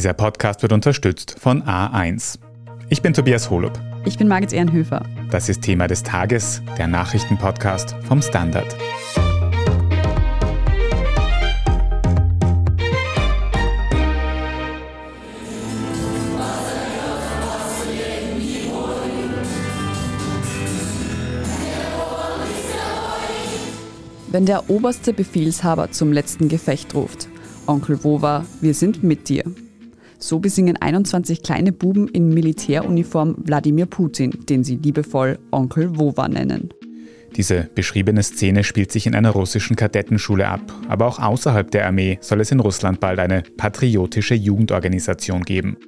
Dieser Podcast wird unterstützt von A1. Ich bin Tobias Holub. Ich bin Margit Ehrenhöfer. Das ist Thema des Tages, der Nachrichtenpodcast vom Standard. Wenn der oberste Befehlshaber zum letzten Gefecht ruft, Onkel Wova, wir sind mit dir. So besingen 21 kleine Buben in Militäruniform Wladimir Putin, den sie liebevoll Onkel Wova nennen. Diese beschriebene Szene spielt sich in einer russischen Kadettenschule ab, aber auch außerhalb der Armee soll es in Russland bald eine patriotische Jugendorganisation geben.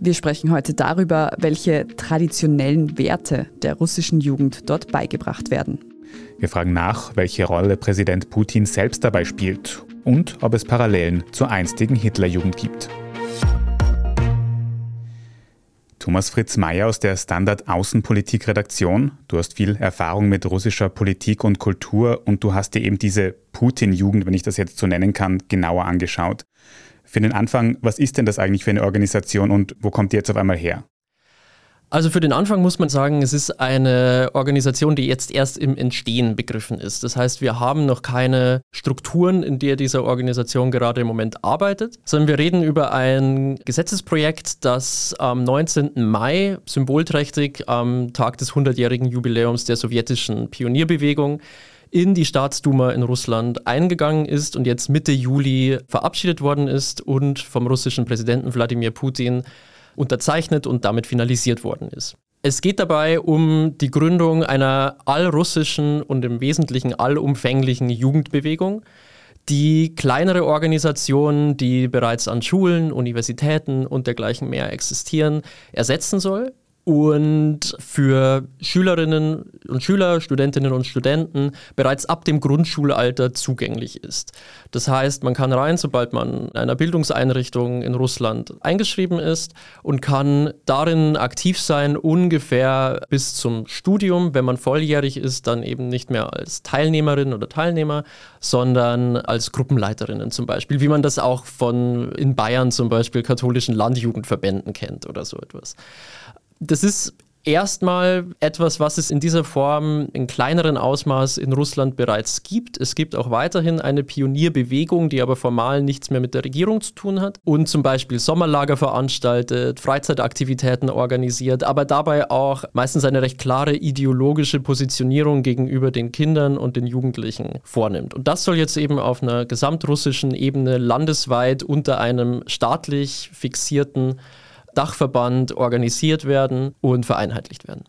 Wir sprechen heute darüber, welche traditionellen Werte der russischen Jugend dort beigebracht werden. Wir fragen nach, welche Rolle Präsident Putin selbst dabei spielt und ob es Parallelen zur einstigen Hitlerjugend gibt. Thomas Fritz Mayer aus der Standard Außenpolitik-Redaktion. Du hast viel Erfahrung mit russischer Politik und Kultur und du hast dir eben diese Putin-Jugend, wenn ich das jetzt so nennen kann, genauer angeschaut. Für den Anfang, was ist denn das eigentlich für eine Organisation und wo kommt die jetzt auf einmal her? Also für den Anfang muss man sagen, es ist eine Organisation, die jetzt erst im Entstehen begriffen ist. Das heißt, wir haben noch keine Strukturen, in der diese Organisation gerade im Moment arbeitet, sondern wir reden über ein Gesetzesprojekt, das am 19. Mai symbolträchtig am Tag des 100-jährigen Jubiläums der sowjetischen Pionierbewegung in die Staatsduma in Russland eingegangen ist und jetzt Mitte Juli verabschiedet worden ist und vom russischen Präsidenten Wladimir Putin unterzeichnet und damit finalisiert worden ist. Es geht dabei um die Gründung einer allrussischen und im Wesentlichen allumfänglichen Jugendbewegung, die kleinere Organisationen, die bereits an Schulen, Universitäten und dergleichen mehr existieren, ersetzen soll und für Schülerinnen und Schüler, Studentinnen und Studenten bereits ab dem Grundschulalter zugänglich ist. Das heißt, man kann rein, sobald man in einer Bildungseinrichtung in Russland eingeschrieben ist und kann darin aktiv sein, ungefähr bis zum Studium. Wenn man volljährig ist, dann eben nicht mehr als Teilnehmerin oder Teilnehmer, sondern als Gruppenleiterinnen zum Beispiel, wie man das auch von in Bayern zum Beispiel katholischen Landjugendverbänden kennt oder so etwas. Das ist erstmal etwas, was es in dieser Form in kleineren Ausmaß in Russland bereits gibt. Es gibt auch weiterhin eine Pionierbewegung, die aber formal nichts mehr mit der Regierung zu tun hat und zum Beispiel Sommerlager veranstaltet, Freizeitaktivitäten organisiert, aber dabei auch meistens eine recht klare ideologische Positionierung gegenüber den Kindern und den Jugendlichen vornimmt. Und das soll jetzt eben auf einer gesamtrussischen Ebene landesweit unter einem staatlich fixierten Dachverband organisiert werden und vereinheitlicht werden.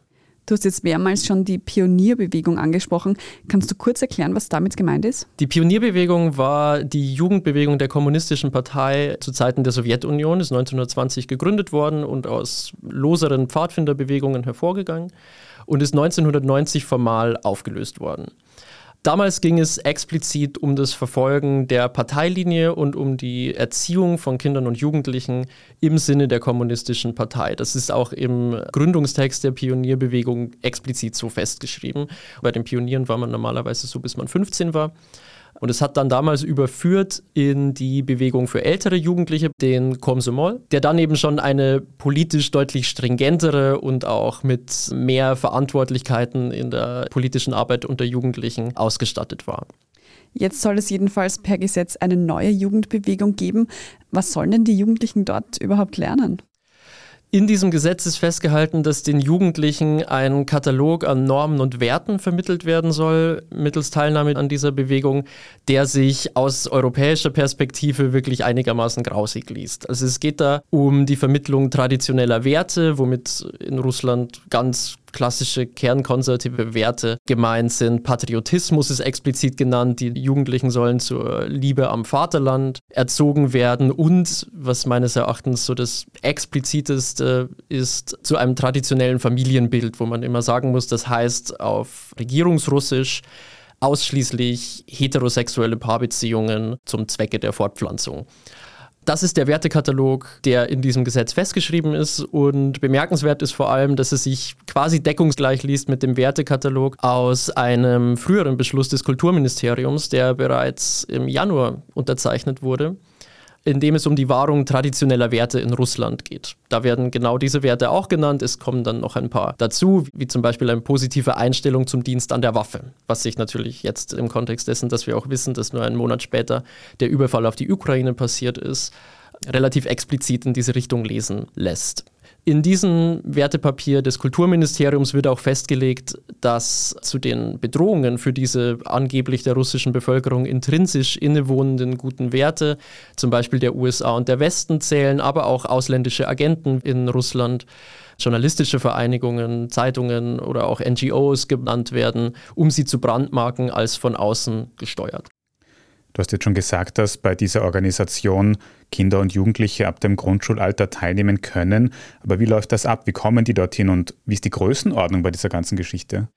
Du hast jetzt mehrmals schon die Pionierbewegung angesprochen. Kannst du kurz erklären, was damit gemeint ist? Die Pionierbewegung war die Jugendbewegung der Kommunistischen Partei zu Zeiten der Sowjetunion, ist 1920 gegründet worden und aus loseren Pfadfinderbewegungen hervorgegangen und ist 1990 formal aufgelöst worden. Damals ging es explizit um das Verfolgen der Parteilinie und um die Erziehung von Kindern und Jugendlichen im Sinne der kommunistischen Partei. Das ist auch im Gründungstext der Pionierbewegung explizit so festgeschrieben. Bei den Pionieren war man normalerweise so, bis man 15 war. Und es hat dann damals überführt in die Bewegung für ältere Jugendliche, den Komsomol, der dann eben schon eine politisch deutlich stringentere und auch mit mehr Verantwortlichkeiten in der politischen Arbeit unter Jugendlichen ausgestattet war. Jetzt soll es jedenfalls per Gesetz eine neue Jugendbewegung geben. Was sollen denn die Jugendlichen dort überhaupt lernen? In diesem Gesetz ist festgehalten, dass den Jugendlichen ein Katalog an Normen und Werten vermittelt werden soll, mittels Teilnahme an dieser Bewegung, der sich aus europäischer Perspektive wirklich einigermaßen grausig liest. Also es geht da um die Vermittlung traditioneller Werte, womit in Russland ganz klassische kernkonservative Werte gemeint sind. Patriotismus ist explizit genannt. Die Jugendlichen sollen zur Liebe am Vaterland erzogen werden und, was meines Erachtens so das expliziteste ist, zu einem traditionellen Familienbild, wo man immer sagen muss, das heißt auf Regierungsrussisch, ausschließlich heterosexuelle Paarbeziehungen zum Zwecke der Fortpflanzung. Das ist der Wertekatalog, der in diesem Gesetz festgeschrieben ist. Und bemerkenswert ist vor allem, dass es sich quasi deckungsgleich liest mit dem Wertekatalog aus einem früheren Beschluss des Kulturministeriums, der bereits im Januar unterzeichnet wurde in dem es um die Wahrung traditioneller Werte in Russland geht. Da werden genau diese Werte auch genannt. Es kommen dann noch ein paar dazu, wie zum Beispiel eine positive Einstellung zum Dienst an der Waffe, was sich natürlich jetzt im Kontext dessen, dass wir auch wissen, dass nur einen Monat später der Überfall auf die Ukraine passiert ist, relativ explizit in diese Richtung lesen lässt. In diesem Wertepapier des Kulturministeriums wird auch festgelegt, dass zu den Bedrohungen für diese angeblich der russischen Bevölkerung intrinsisch innewohnenden guten Werte, zum Beispiel der USA und der Westen zählen, aber auch ausländische Agenten in Russland, journalistische Vereinigungen, Zeitungen oder auch NGOs genannt werden, um sie zu brandmarken als von außen gesteuert. Du hast jetzt schon gesagt, dass bei dieser Organisation Kinder und Jugendliche ab dem Grundschulalter teilnehmen können. Aber wie läuft das ab? Wie kommen die dorthin und wie ist die Größenordnung bei dieser ganzen Geschichte?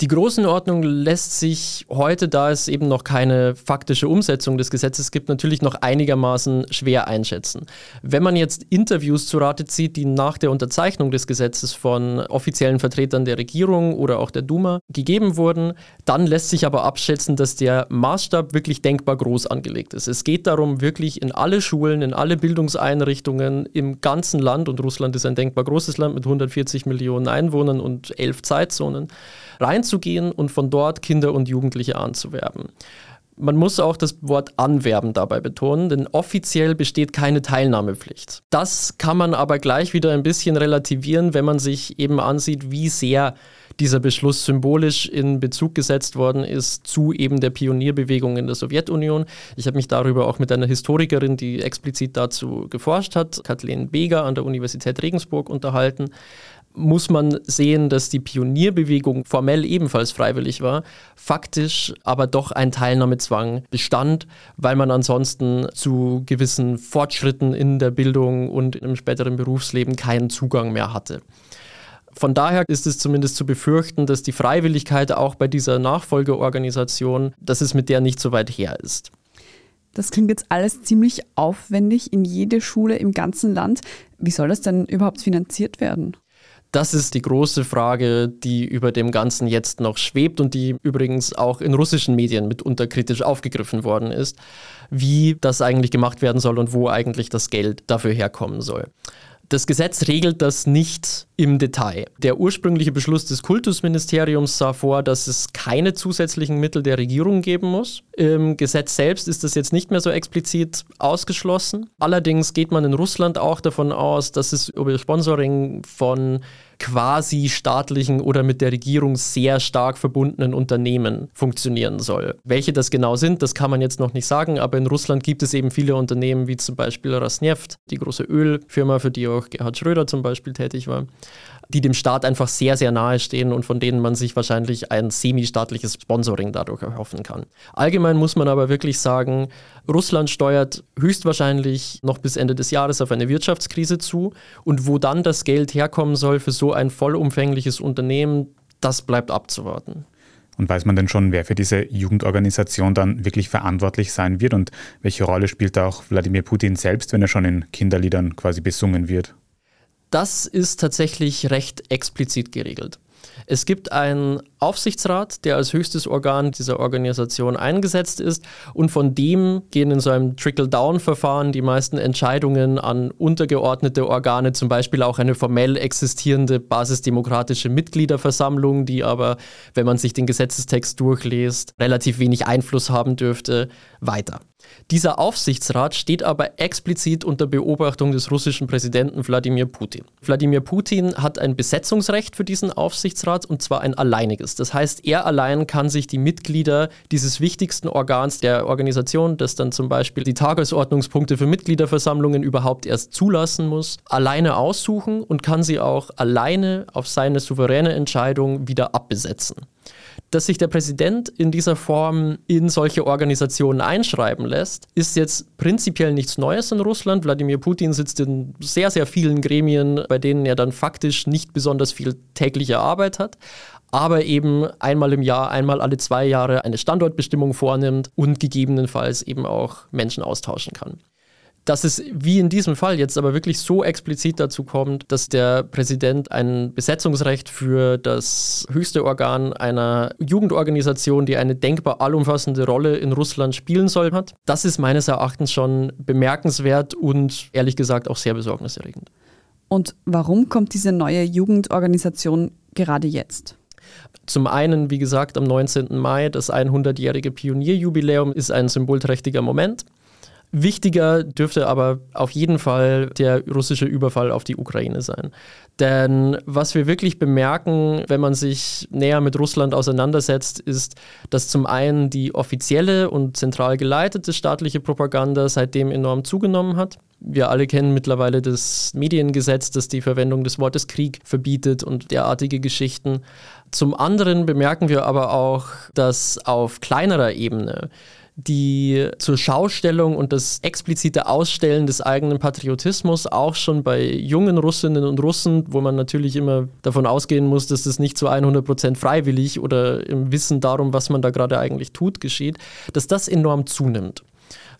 Die Größenordnung lässt sich heute, da es eben noch keine faktische Umsetzung des Gesetzes gibt, natürlich noch einigermaßen schwer einschätzen. Wenn man jetzt Interviews zu Rate zieht, die nach der Unterzeichnung des Gesetzes von offiziellen Vertretern der Regierung oder auch der Duma gegeben wurden, dann lässt sich aber abschätzen, dass der Maßstab wirklich denkbar groß angelegt ist. Es geht darum, wirklich in alle Schulen, in alle Bildungseinrichtungen im ganzen Land, und Russland ist ein denkbar großes Land mit 140 Millionen Einwohnern und elf Zeitzonen, reinzugehen und von dort Kinder und Jugendliche anzuwerben. Man muss auch das Wort anwerben dabei betonen, denn offiziell besteht keine Teilnahmepflicht. Das kann man aber gleich wieder ein bisschen relativieren, wenn man sich eben ansieht, wie sehr dieser Beschluss symbolisch in Bezug gesetzt worden ist zu eben der Pionierbewegung in der Sowjetunion. Ich habe mich darüber auch mit einer Historikerin, die explizit dazu geforscht hat, Kathleen Beger an der Universität Regensburg unterhalten muss man sehen, dass die Pionierbewegung formell ebenfalls freiwillig war, faktisch aber doch ein Teilnahmezwang bestand, weil man ansonsten zu gewissen Fortschritten in der Bildung und im späteren Berufsleben keinen Zugang mehr hatte. Von daher ist es zumindest zu befürchten, dass die Freiwilligkeit auch bei dieser Nachfolgeorganisation, dass es mit der nicht so weit her ist. Das klingt jetzt alles ziemlich aufwendig in jede Schule im ganzen Land. Wie soll das denn überhaupt finanziert werden? Das ist die große Frage, die über dem Ganzen jetzt noch schwebt und die übrigens auch in russischen Medien mitunter kritisch aufgegriffen worden ist, wie das eigentlich gemacht werden soll und wo eigentlich das Geld dafür herkommen soll. Das Gesetz regelt das nicht im Detail. Der ursprüngliche Beschluss des Kultusministeriums sah vor, dass es keine zusätzlichen Mittel der Regierung geben muss. Im Gesetz selbst ist das jetzt nicht mehr so explizit ausgeschlossen. Allerdings geht man in Russland auch davon aus, dass es über Sponsoring von quasi staatlichen oder mit der Regierung sehr stark verbundenen Unternehmen funktionieren soll. Welche das genau sind, das kann man jetzt noch nicht sagen, aber in Russland gibt es eben viele Unternehmen wie zum Beispiel Rosneft, die große Ölfirma, für die auch Gerhard Schröder zum Beispiel tätig war die dem Staat einfach sehr, sehr nahe stehen und von denen man sich wahrscheinlich ein semi-staatliches Sponsoring dadurch erhoffen kann. Allgemein muss man aber wirklich sagen, Russland steuert höchstwahrscheinlich noch bis Ende des Jahres auf eine Wirtschaftskrise zu und wo dann das Geld herkommen soll für so ein vollumfängliches Unternehmen, das bleibt abzuwarten. Und weiß man denn schon, wer für diese Jugendorganisation dann wirklich verantwortlich sein wird und welche Rolle spielt auch Wladimir Putin selbst, wenn er schon in Kinderliedern quasi besungen wird? Das ist tatsächlich recht explizit geregelt. Es gibt einen Aufsichtsrat, der als höchstes Organ dieser Organisation eingesetzt ist und von dem gehen in so einem Trickle-Down-Verfahren die meisten Entscheidungen an untergeordnete Organe, zum Beispiel auch eine formell existierende basisdemokratische Mitgliederversammlung, die aber, wenn man sich den Gesetzestext durchliest, relativ wenig Einfluss haben dürfte, weiter. Dieser Aufsichtsrat steht aber explizit unter Beobachtung des russischen Präsidenten Wladimir Putin. Wladimir Putin hat ein Besetzungsrecht für diesen Aufsichtsrat und zwar ein alleiniges. Das heißt, er allein kann sich die Mitglieder dieses wichtigsten Organs der Organisation, das dann zum Beispiel die Tagesordnungspunkte für Mitgliederversammlungen überhaupt erst zulassen muss, alleine aussuchen und kann sie auch alleine auf seine souveräne Entscheidung wieder abbesetzen. Dass sich der Präsident in dieser Form in solche Organisationen einschreiben lässt, ist jetzt prinzipiell nichts Neues in Russland. Wladimir Putin sitzt in sehr, sehr vielen Gremien, bei denen er dann faktisch nicht besonders viel tägliche Arbeit hat aber eben einmal im Jahr, einmal alle zwei Jahre eine Standortbestimmung vornimmt und gegebenenfalls eben auch Menschen austauschen kann. Dass es wie in diesem Fall jetzt aber wirklich so explizit dazu kommt, dass der Präsident ein Besetzungsrecht für das höchste Organ einer Jugendorganisation, die eine denkbar allumfassende Rolle in Russland spielen soll, hat, das ist meines Erachtens schon bemerkenswert und ehrlich gesagt auch sehr besorgniserregend. Und warum kommt diese neue Jugendorganisation gerade jetzt? Zum einen, wie gesagt, am 19. Mai, das 100-jährige Pionierjubiläum ist ein symbolträchtiger Moment. Wichtiger dürfte aber auf jeden Fall der russische Überfall auf die Ukraine sein. Denn was wir wirklich bemerken, wenn man sich näher mit Russland auseinandersetzt, ist, dass zum einen die offizielle und zentral geleitete staatliche Propaganda seitdem enorm zugenommen hat. Wir alle kennen mittlerweile das Mediengesetz, das die Verwendung des Wortes Krieg verbietet und derartige Geschichten. Zum anderen bemerken wir aber auch, dass auf kleinerer Ebene die zur Schaustellung und das explizite Ausstellen des eigenen Patriotismus auch schon bei jungen Russinnen und Russen, wo man natürlich immer davon ausgehen muss, dass das nicht zu 100 Prozent freiwillig oder im Wissen darum, was man da gerade eigentlich tut, geschieht, dass das enorm zunimmt.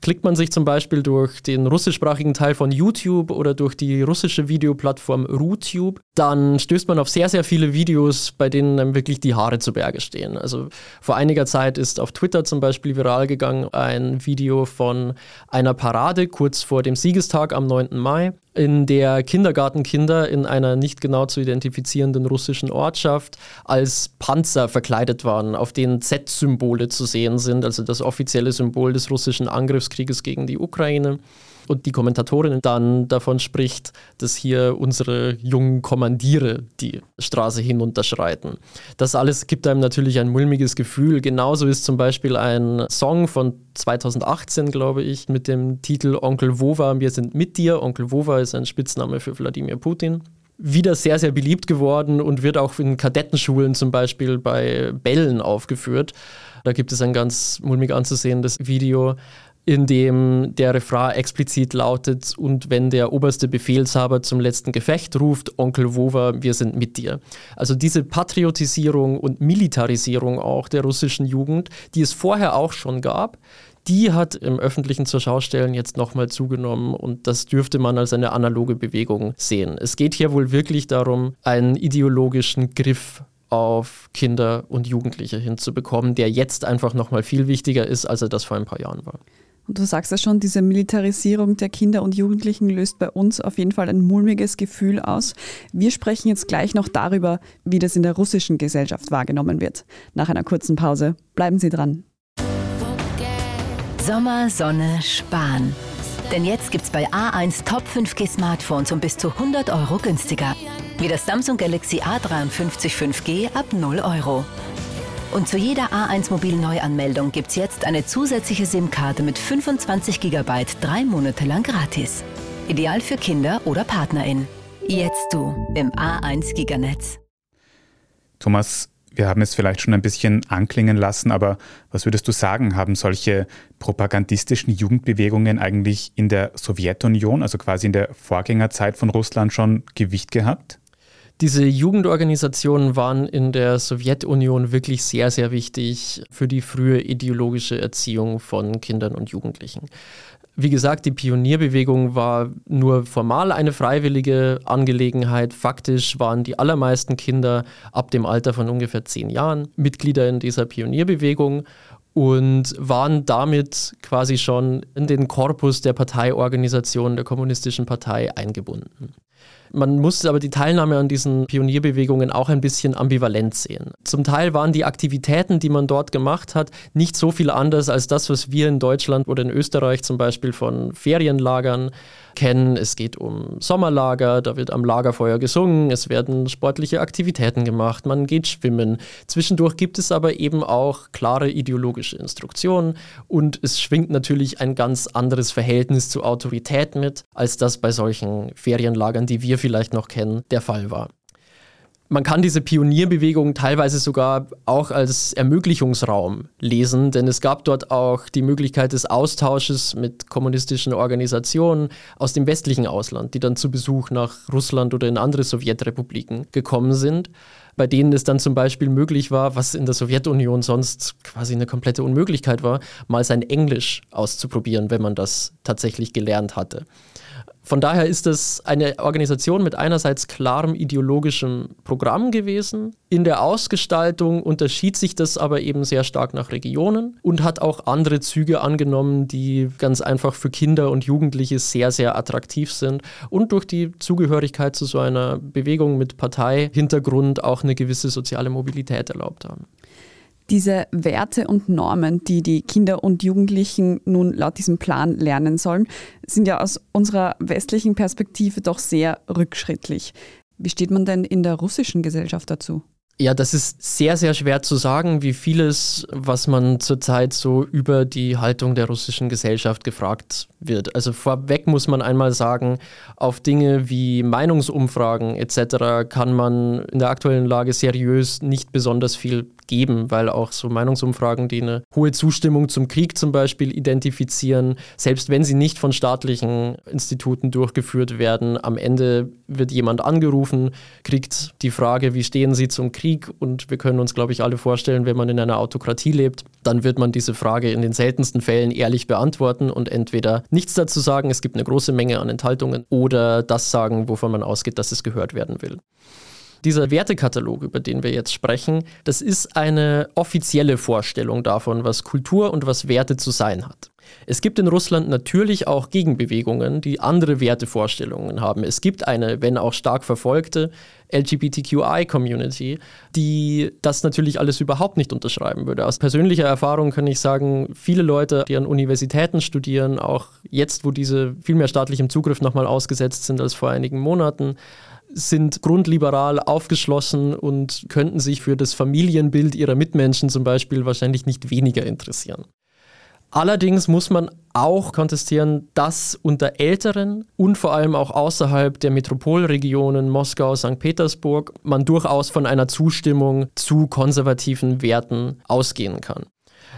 Klickt man sich zum Beispiel durch den russischsprachigen Teil von YouTube oder durch die russische Videoplattform RuTube, dann stößt man auf sehr, sehr viele Videos, bei denen einem wirklich die Haare zu Berge stehen. Also vor einiger Zeit ist auf Twitter zum Beispiel viral gegangen ein Video von einer Parade kurz vor dem Siegestag am 9. Mai in der Kindergartenkinder in einer nicht genau zu identifizierenden russischen Ortschaft als Panzer verkleidet waren, auf denen Z-Symbole zu sehen sind, also das offizielle Symbol des russischen Angriffskrieges gegen die Ukraine und die Kommentatorin dann davon spricht, dass hier unsere jungen Kommandiere die Straße hinunterschreiten. Das alles gibt einem natürlich ein mulmiges Gefühl. Genauso ist zum Beispiel ein Song von 2018, glaube ich, mit dem Titel Onkel Wova, wir sind mit dir. Onkel Wova ist ein Spitzname für Wladimir Putin wieder sehr, sehr beliebt geworden und wird auch in Kadettenschulen zum Beispiel bei Bällen aufgeführt. Da gibt es ein ganz mulmig anzusehendes Video, in dem der Refrain explizit lautet, und wenn der oberste Befehlshaber zum letzten Gefecht ruft, Onkel Wova, wir sind mit dir. Also diese Patriotisierung und Militarisierung auch der russischen Jugend, die es vorher auch schon gab, die hat im öffentlichen zur Schaustellen jetzt nochmal zugenommen und das dürfte man als eine analoge Bewegung sehen. Es geht hier wohl wirklich darum, einen ideologischen Griff auf Kinder und Jugendliche hinzubekommen, der jetzt einfach nochmal viel wichtiger ist, als er das vor ein paar Jahren war. Und du sagst ja schon, diese Militarisierung der Kinder und Jugendlichen löst bei uns auf jeden Fall ein mulmiges Gefühl aus. Wir sprechen jetzt gleich noch darüber, wie das in der russischen Gesellschaft wahrgenommen wird. Nach einer kurzen Pause. Bleiben Sie dran. Sommer, Sonne, Spahn. Denn jetzt gibt's bei A1 Top 5G Smartphones um bis zu 100 Euro günstiger. Wie das Samsung Galaxy A53 5G ab 0 Euro. Und zu jeder A1 Mobil-Neuanmeldung gibt es jetzt eine zusätzliche SIM-Karte mit 25 GB drei Monate lang gratis. Ideal für Kinder oder PartnerInnen. Jetzt du im A1 Giganetz. Thomas, wir haben es vielleicht schon ein bisschen anklingen lassen, aber was würdest du sagen, haben solche propagandistischen Jugendbewegungen eigentlich in der Sowjetunion, also quasi in der Vorgängerzeit von Russland schon Gewicht gehabt? Diese Jugendorganisationen waren in der Sowjetunion wirklich sehr, sehr wichtig für die frühe ideologische Erziehung von Kindern und Jugendlichen. Wie gesagt, die Pionierbewegung war nur formal eine freiwillige Angelegenheit. Faktisch waren die allermeisten Kinder ab dem Alter von ungefähr zehn Jahren Mitglieder in dieser Pionierbewegung und waren damit quasi schon in den Korpus der Parteiorganisation der Kommunistischen Partei eingebunden. Man musste aber die Teilnahme an diesen Pionierbewegungen auch ein bisschen ambivalent sehen. Zum Teil waren die Aktivitäten, die man dort gemacht hat, nicht so viel anders als das, was wir in Deutschland oder in Österreich zum Beispiel von Ferienlagern kennen. Es geht um Sommerlager, da wird am Lagerfeuer gesungen, es werden sportliche Aktivitäten gemacht, man geht schwimmen. Zwischendurch gibt es aber eben auch klare ideologische Instruktionen und es schwingt natürlich ein ganz anderes Verhältnis zu Autorität mit, als das bei solchen Ferienlagern, die vielleicht noch kennen, der Fall war. Man kann diese Pionierbewegung teilweise sogar auch als Ermöglichungsraum lesen, denn es gab dort auch die Möglichkeit des Austausches mit kommunistischen Organisationen aus dem westlichen Ausland, die dann zu Besuch nach Russland oder in andere Sowjetrepubliken gekommen sind. bei denen es dann zum Beispiel möglich war, was in der Sowjetunion sonst quasi eine komplette Unmöglichkeit war, mal sein Englisch auszuprobieren, wenn man das tatsächlich gelernt hatte. Von daher ist es eine Organisation mit einerseits klarem ideologischem Programm gewesen. In der Ausgestaltung unterschied sich das aber eben sehr stark nach Regionen und hat auch andere Züge angenommen, die ganz einfach für Kinder und Jugendliche sehr, sehr attraktiv sind und durch die Zugehörigkeit zu so einer Bewegung mit Parteihintergrund auch eine gewisse soziale Mobilität erlaubt haben. Diese Werte und Normen, die die Kinder und Jugendlichen nun laut diesem Plan lernen sollen, sind ja aus unserer westlichen Perspektive doch sehr rückschrittlich. Wie steht man denn in der russischen Gesellschaft dazu? Ja, das ist sehr, sehr schwer zu sagen, wie vieles, was man zurzeit so über die Haltung der russischen Gesellschaft gefragt wird. Also vorweg muss man einmal sagen, auf Dinge wie Meinungsumfragen etc. kann man in der aktuellen Lage seriös nicht besonders viel geben, weil auch so Meinungsumfragen, die eine hohe Zustimmung zum Krieg zum Beispiel identifizieren, selbst wenn sie nicht von staatlichen Instituten durchgeführt werden, am Ende wird jemand angerufen, kriegt die Frage, wie stehen Sie zum Krieg? Und wir können uns, glaube ich, alle vorstellen, wenn man in einer Autokratie lebt, dann wird man diese Frage in den seltensten Fällen ehrlich beantworten und entweder nichts dazu sagen, es gibt eine große Menge an Enthaltungen, oder das sagen, wovon man ausgeht, dass es gehört werden will. Dieser Wertekatalog, über den wir jetzt sprechen, das ist eine offizielle Vorstellung davon, was Kultur und was Werte zu sein hat. Es gibt in Russland natürlich auch Gegenbewegungen, die andere Wertevorstellungen haben. Es gibt eine, wenn auch stark verfolgte, LGBTQI-Community, die das natürlich alles überhaupt nicht unterschreiben würde. Aus persönlicher Erfahrung kann ich sagen, viele Leute, die an Universitäten studieren, auch jetzt, wo diese viel mehr staatlichem Zugriff nochmal ausgesetzt sind als vor einigen Monaten, sind grundliberal aufgeschlossen und könnten sich für das Familienbild ihrer Mitmenschen zum Beispiel wahrscheinlich nicht weniger interessieren. Allerdings muss man auch kontestieren, dass unter Älteren und vor allem auch außerhalb der Metropolregionen Moskau, St. Petersburg man durchaus von einer Zustimmung zu konservativen Werten ausgehen kann.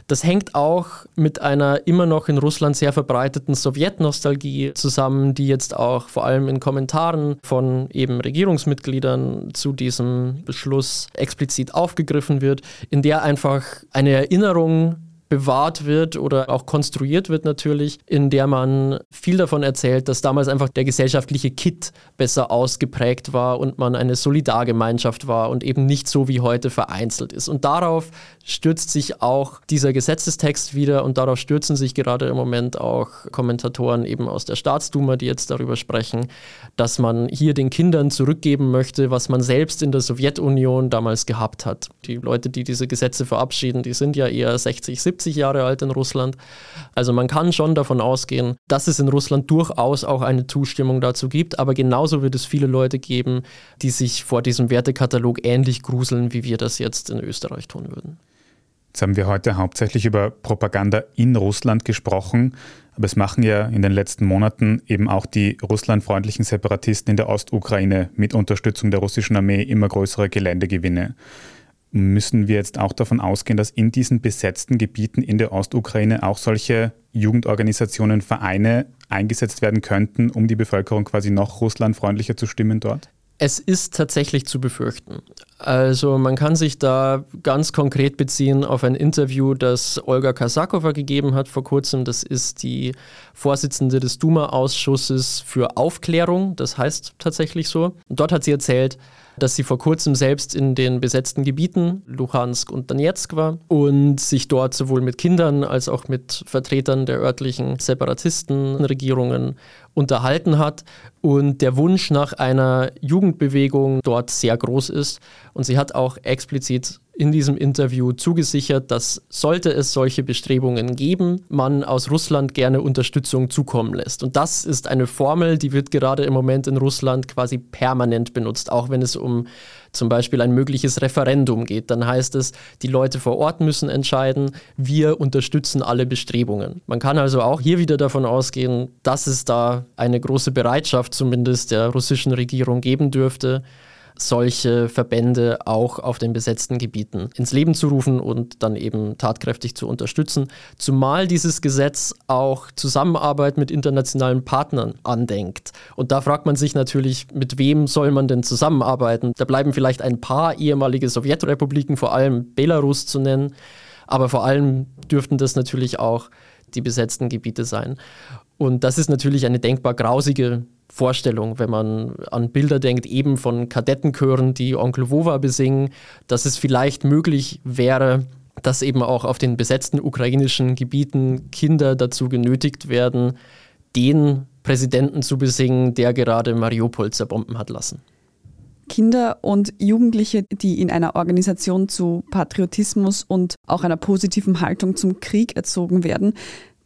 Das hängt auch mit einer immer noch in Russland sehr verbreiteten Sowjetnostalgie zusammen, die jetzt auch vor allem in Kommentaren von eben Regierungsmitgliedern zu diesem Beschluss explizit aufgegriffen wird, in der einfach eine Erinnerung bewahrt wird oder auch konstruiert wird natürlich, in der man viel davon erzählt, dass damals einfach der gesellschaftliche Kit besser ausgeprägt war und man eine Solidargemeinschaft war und eben nicht so wie heute vereinzelt ist. Und darauf stürzt sich auch dieser Gesetzestext wieder und darauf stürzen sich gerade im Moment auch Kommentatoren eben aus der Staatsduma, die jetzt darüber sprechen, dass man hier den Kindern zurückgeben möchte, was man selbst in der Sowjetunion damals gehabt hat. Die Leute, die diese Gesetze verabschieden, die sind ja eher 60, 70 70 Jahre alt in Russland. Also man kann schon davon ausgehen, dass es in Russland durchaus auch eine Zustimmung dazu gibt, aber genauso wird es viele Leute geben, die sich vor diesem Wertekatalog ähnlich gruseln, wie wir das jetzt in Österreich tun würden. Jetzt haben wir heute hauptsächlich über Propaganda in Russland gesprochen, aber es machen ja in den letzten Monaten eben auch die russlandfreundlichen Separatisten in der Ostukraine mit Unterstützung der russischen Armee immer größere Geländegewinne müssen wir jetzt auch davon ausgehen, dass in diesen besetzten Gebieten in der Ostukraine auch solche Jugendorganisationen, Vereine eingesetzt werden könnten, um die Bevölkerung quasi noch russlandfreundlicher zu stimmen dort? Es ist tatsächlich zu befürchten. Also man kann sich da ganz konkret beziehen auf ein Interview, das Olga Kasakova gegeben hat vor kurzem. Das ist die Vorsitzende des Duma-Ausschusses für Aufklärung, das heißt tatsächlich so. Und dort hat sie erzählt, dass sie vor kurzem selbst in den besetzten Gebieten, Luhansk und Donetsk war und sich dort sowohl mit Kindern als auch mit Vertretern der örtlichen Separatistenregierungen unterhalten hat und der Wunsch nach einer Jugendbewegung dort sehr groß ist. Und sie hat auch explizit in diesem Interview zugesichert, dass sollte es solche Bestrebungen geben, man aus Russland gerne Unterstützung zukommen lässt. Und das ist eine Formel, die wird gerade im Moment in Russland quasi permanent benutzt, auch wenn es um zum Beispiel ein mögliches Referendum geht. Dann heißt es, die Leute vor Ort müssen entscheiden, wir unterstützen alle Bestrebungen. Man kann also auch hier wieder davon ausgehen, dass es da eine große Bereitschaft zumindest der russischen Regierung geben dürfte, solche Verbände auch auf den besetzten Gebieten ins Leben zu rufen und dann eben tatkräftig zu unterstützen. Zumal dieses Gesetz auch Zusammenarbeit mit internationalen Partnern andenkt. Und da fragt man sich natürlich, mit wem soll man denn zusammenarbeiten? Da bleiben vielleicht ein paar ehemalige Sowjetrepubliken, vor allem Belarus zu nennen, aber vor allem dürften das natürlich auch die besetzten Gebiete sein. Und das ist natürlich eine denkbar grausige Vorstellung, wenn man an Bilder denkt, eben von Kadettenchören, die Onkel Vova besingen, dass es vielleicht möglich wäre, dass eben auch auf den besetzten ukrainischen Gebieten Kinder dazu genötigt werden, den Präsidenten zu besingen, der gerade Mariupol zerbomben hat lassen. Kinder und Jugendliche, die in einer Organisation zu Patriotismus und auch einer positiven Haltung zum Krieg erzogen werden,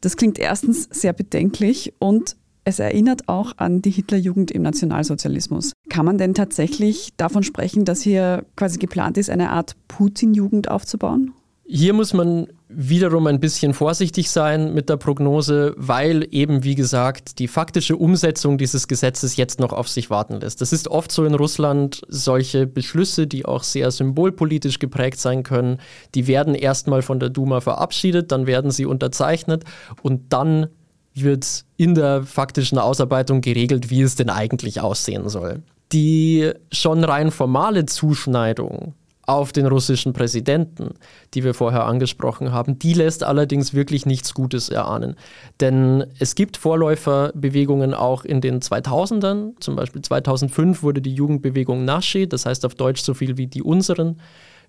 das klingt erstens sehr bedenklich und es erinnert auch an die Hitlerjugend im Nationalsozialismus. Kann man denn tatsächlich davon sprechen, dass hier quasi geplant ist, eine Art Putin-Jugend aufzubauen? Hier muss man wiederum ein bisschen vorsichtig sein mit der Prognose, weil eben, wie gesagt, die faktische Umsetzung dieses Gesetzes jetzt noch auf sich warten lässt. Das ist oft so in Russland, solche Beschlüsse, die auch sehr symbolpolitisch geprägt sein können, die werden erstmal von der Duma verabschiedet, dann werden sie unterzeichnet und dann wird in der faktischen Ausarbeitung geregelt, wie es denn eigentlich aussehen soll. Die schon rein formale Zuschneidung auf den russischen Präsidenten, die wir vorher angesprochen haben, die lässt allerdings wirklich nichts Gutes erahnen. Denn es gibt Vorläuferbewegungen auch in den 2000ern, zum Beispiel 2005 wurde die Jugendbewegung Naschi, das heißt auf Deutsch so viel wie die unseren,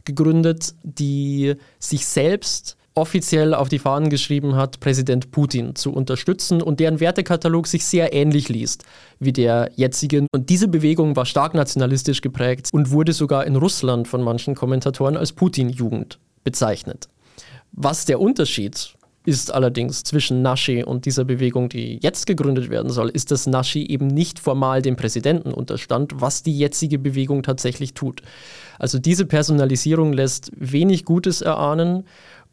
gegründet, die sich selbst offiziell auf die Fahnen geschrieben hat, Präsident Putin zu unterstützen und deren Wertekatalog sich sehr ähnlich liest wie der jetzigen. Und diese Bewegung war stark nationalistisch geprägt und wurde sogar in Russland von manchen Kommentatoren als Putin-Jugend bezeichnet. Was der Unterschied ist allerdings zwischen Naschi und dieser Bewegung, die jetzt gegründet werden soll, ist, dass Naschi eben nicht formal dem Präsidenten unterstand, was die jetzige Bewegung tatsächlich tut. Also diese Personalisierung lässt wenig Gutes erahnen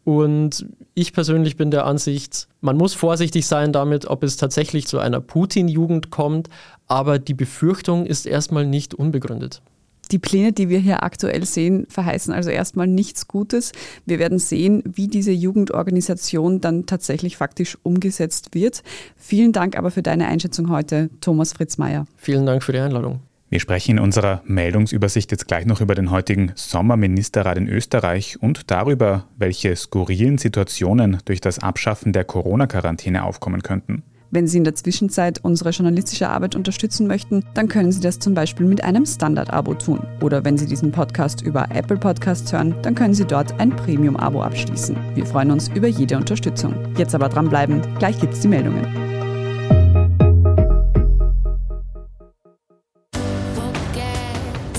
und ich persönlich bin der Ansicht, man muss vorsichtig sein damit, ob es tatsächlich zu einer Putin-Jugend kommt, aber die Befürchtung ist erstmal nicht unbegründet. Die Pläne, die wir hier aktuell sehen, verheißen also erstmal nichts Gutes. Wir werden sehen, wie diese Jugendorganisation dann tatsächlich faktisch umgesetzt wird. Vielen Dank aber für deine Einschätzung heute, Thomas Fritz Mayer. Vielen Dank für die Einladung. Wir sprechen in unserer Meldungsübersicht jetzt gleich noch über den heutigen Sommerministerrat in Österreich und darüber, welche skurrilen Situationen durch das Abschaffen der Corona-Quarantäne aufkommen könnten. Wenn Sie in der Zwischenzeit unsere journalistische Arbeit unterstützen möchten, dann können Sie das zum Beispiel mit einem Standard-Abo tun. Oder wenn Sie diesen Podcast über Apple Podcasts hören, dann können Sie dort ein Premium-Abo abschließen. Wir freuen uns über jede Unterstützung. Jetzt aber dranbleiben, gleich gibt es die Meldungen.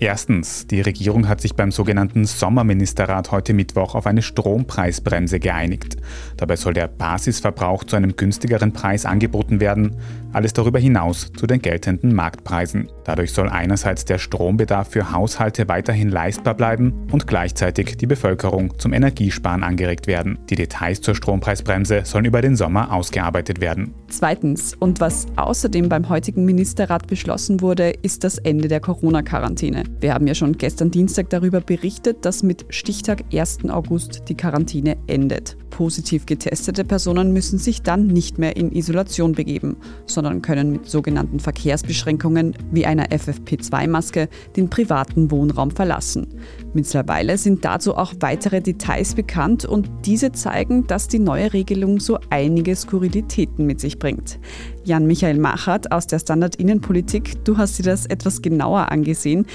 Erstens, die Regierung hat sich beim sogenannten Sommerministerrat heute Mittwoch auf eine Strompreisbremse geeinigt. Dabei soll der Basisverbrauch zu einem günstigeren Preis angeboten werden, alles darüber hinaus zu den geltenden Marktpreisen. Dadurch soll einerseits der Strombedarf für Haushalte weiterhin leistbar bleiben und gleichzeitig die Bevölkerung zum Energiesparen angeregt werden. Die Details zur Strompreisbremse sollen über den Sommer ausgearbeitet werden. Zweitens, und was außerdem beim heutigen Ministerrat beschlossen wurde, ist das Ende der Corona-Quarantäne. Wir haben ja schon gestern Dienstag darüber berichtet, dass mit Stichtag 1. August die Quarantäne endet. Positiv getestete Personen müssen sich dann nicht mehr in Isolation begeben, sondern können mit sogenannten Verkehrsbeschränkungen wie einer FFP2-Maske den privaten Wohnraum verlassen. Mittlerweile sind dazu auch weitere Details bekannt und diese zeigen, dass die neue Regelung so einige Skurrilitäten mit sich bringt. Jan-Michael Machert aus der Standard Innenpolitik, du hast dir das etwas genauer angesehen.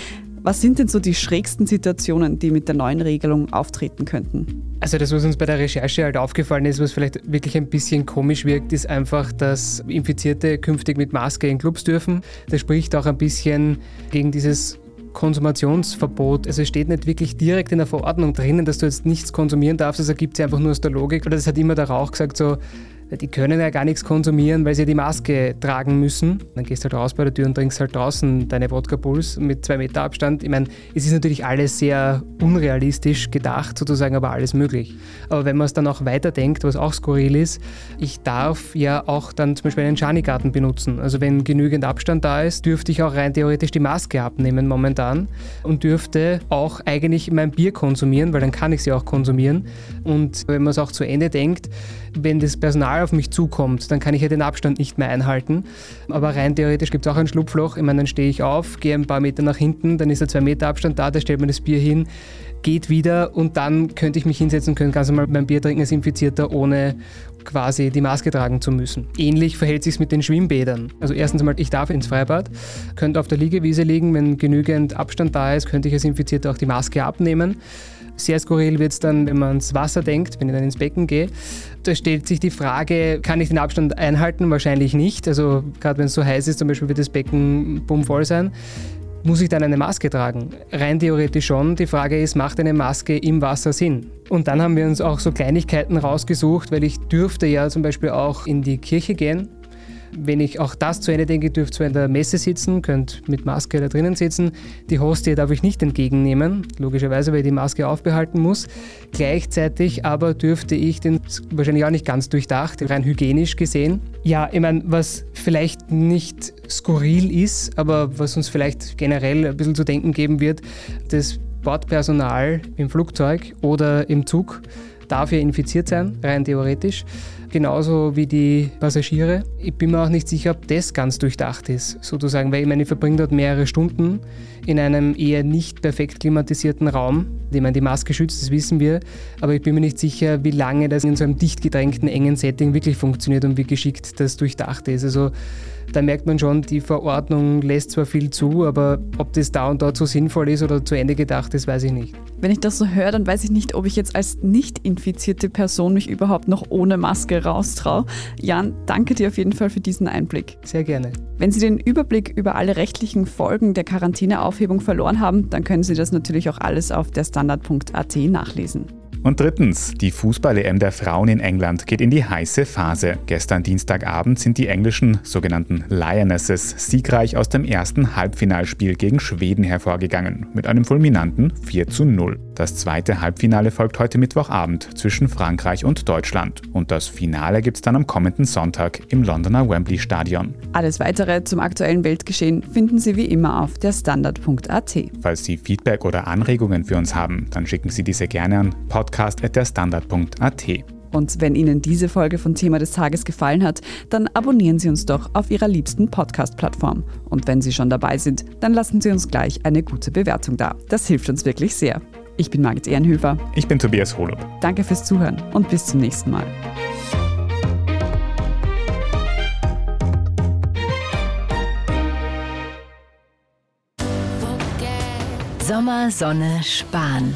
Was sind denn so die schrägsten Situationen, die mit der neuen Regelung auftreten könnten? Also das, was uns bei der Recherche halt aufgefallen ist, was vielleicht wirklich ein bisschen komisch wirkt, ist einfach, dass Infizierte künftig mit Maske in Clubs dürfen. Das spricht auch ein bisschen gegen dieses Konsumationsverbot. Also es steht nicht wirklich direkt in der Verordnung drinnen, dass du jetzt nichts konsumieren darfst. Das ergibt sich einfach nur aus der Logik. Oder das hat immer der Rauch gesagt, so die können ja gar nichts konsumieren, weil sie die Maske tragen müssen. Dann gehst du halt raus bei der Tür und trinkst halt draußen deine Wodka Puls mit zwei Meter Abstand. Ich meine, es ist natürlich alles sehr unrealistisch gedacht, sozusagen, aber alles möglich. Aber wenn man es dann auch weiterdenkt, was auch skurril ist, ich darf ja auch dann zum Beispiel einen Schanigarten benutzen. Also wenn genügend Abstand da ist, dürfte ich auch rein theoretisch die Maske abnehmen momentan und dürfte auch eigentlich mein Bier konsumieren, weil dann kann ich sie auch konsumieren. Und wenn man es auch zu Ende denkt, wenn das Personal auf mich zukommt, dann kann ich ja den Abstand nicht mehr einhalten. Aber rein theoretisch gibt es auch ein Schlupfloch. Ich meine, dann stehe ich auf, gehe ein paar Meter nach hinten, dann ist ein zwei Meter Abstand da, da stellt man das Bier hin, geht wieder und dann könnte ich mich hinsetzen könnte ganz normal mein Bier trinken als Infizierter, ohne quasi die Maske tragen zu müssen. Ähnlich verhält sich es mit den Schwimmbädern. Also erstens einmal, ich darf ins Freibad, könnte auf der Liegewiese liegen, wenn genügend Abstand da ist, könnte ich als Infizierter auch die Maske abnehmen. Sehr skurril wird es dann, wenn man ans Wasser denkt, wenn ich dann ins Becken gehe. Da stellt sich die Frage, kann ich den Abstand einhalten? Wahrscheinlich nicht. Also gerade wenn es so heiß ist, zum Beispiel wird das Becken bummvoll sein. Muss ich dann eine Maske tragen? Rein theoretisch schon. Die Frage ist, macht eine Maske im Wasser Sinn? Und dann haben wir uns auch so Kleinigkeiten rausgesucht, weil ich dürfte ja zum Beispiel auch in die Kirche gehen wenn ich auch das zu Ende denke, dürft zwar in der Messe sitzen, könnt mit Maske da drinnen sitzen. Die Hostie darf ich nicht entgegennehmen, logischerweise, weil ich die Maske aufbehalten muss. Gleichzeitig aber dürfte ich den, wahrscheinlich auch nicht ganz durchdacht, rein hygienisch gesehen. Ja, ich meine, was vielleicht nicht skurril ist, aber was uns vielleicht generell ein bisschen zu denken geben wird, das Bordpersonal im Flugzeug oder im Zug darf ja infiziert sein, rein theoretisch genauso wie die Passagiere. Ich bin mir auch nicht sicher, ob das ganz durchdacht ist, sozusagen, weil ich meine, ich verbringe dort mehrere Stunden in einem eher nicht perfekt klimatisierten Raum. Ich meine, die Maske schützt, das wissen wir, aber ich bin mir nicht sicher, wie lange das in so einem dicht gedrängten, engen Setting wirklich funktioniert und wie geschickt das durchdacht ist. Also da merkt man schon, die Verordnung lässt zwar viel zu, aber ob das da und dort so sinnvoll ist oder zu Ende gedacht ist, weiß ich nicht. Wenn ich das so höre, dann weiß ich nicht, ob ich jetzt als nicht infizierte Person mich überhaupt noch ohne Maske raustraue. Jan, danke dir auf jeden Fall für diesen Einblick. Sehr gerne. Wenn Sie den Überblick über alle rechtlichen Folgen der Quarantäneaufhebung verloren haben, dann können Sie das natürlich auch alles auf der Standard.at nachlesen. Und drittens, die Fußball-EM der Frauen in England geht in die heiße Phase. Gestern Dienstagabend sind die englischen sogenannten Lionesses siegreich aus dem ersten Halbfinalspiel gegen Schweden hervorgegangen, mit einem fulminanten 4 zu 0. Das zweite Halbfinale folgt heute Mittwochabend zwischen Frankreich und Deutschland. Und das Finale gibt es dann am kommenden Sonntag im Londoner Wembley Stadion. Alles weitere zum aktuellen Weltgeschehen finden Sie wie immer auf der Standard.at. Falls Sie Feedback oder Anregungen für uns haben, dann schicken Sie diese gerne an podcast.derstandard.at. Und wenn Ihnen diese Folge von Thema des Tages gefallen hat, dann abonnieren Sie uns doch auf Ihrer liebsten Podcast-Plattform. Und wenn Sie schon dabei sind, dann lassen Sie uns gleich eine gute Bewertung da. Das hilft uns wirklich sehr. Ich bin Margit Ehrenhöfer. Ich bin Tobias Holub. Danke fürs Zuhören und bis zum nächsten Mal. Sommer, Sonne, Sparen.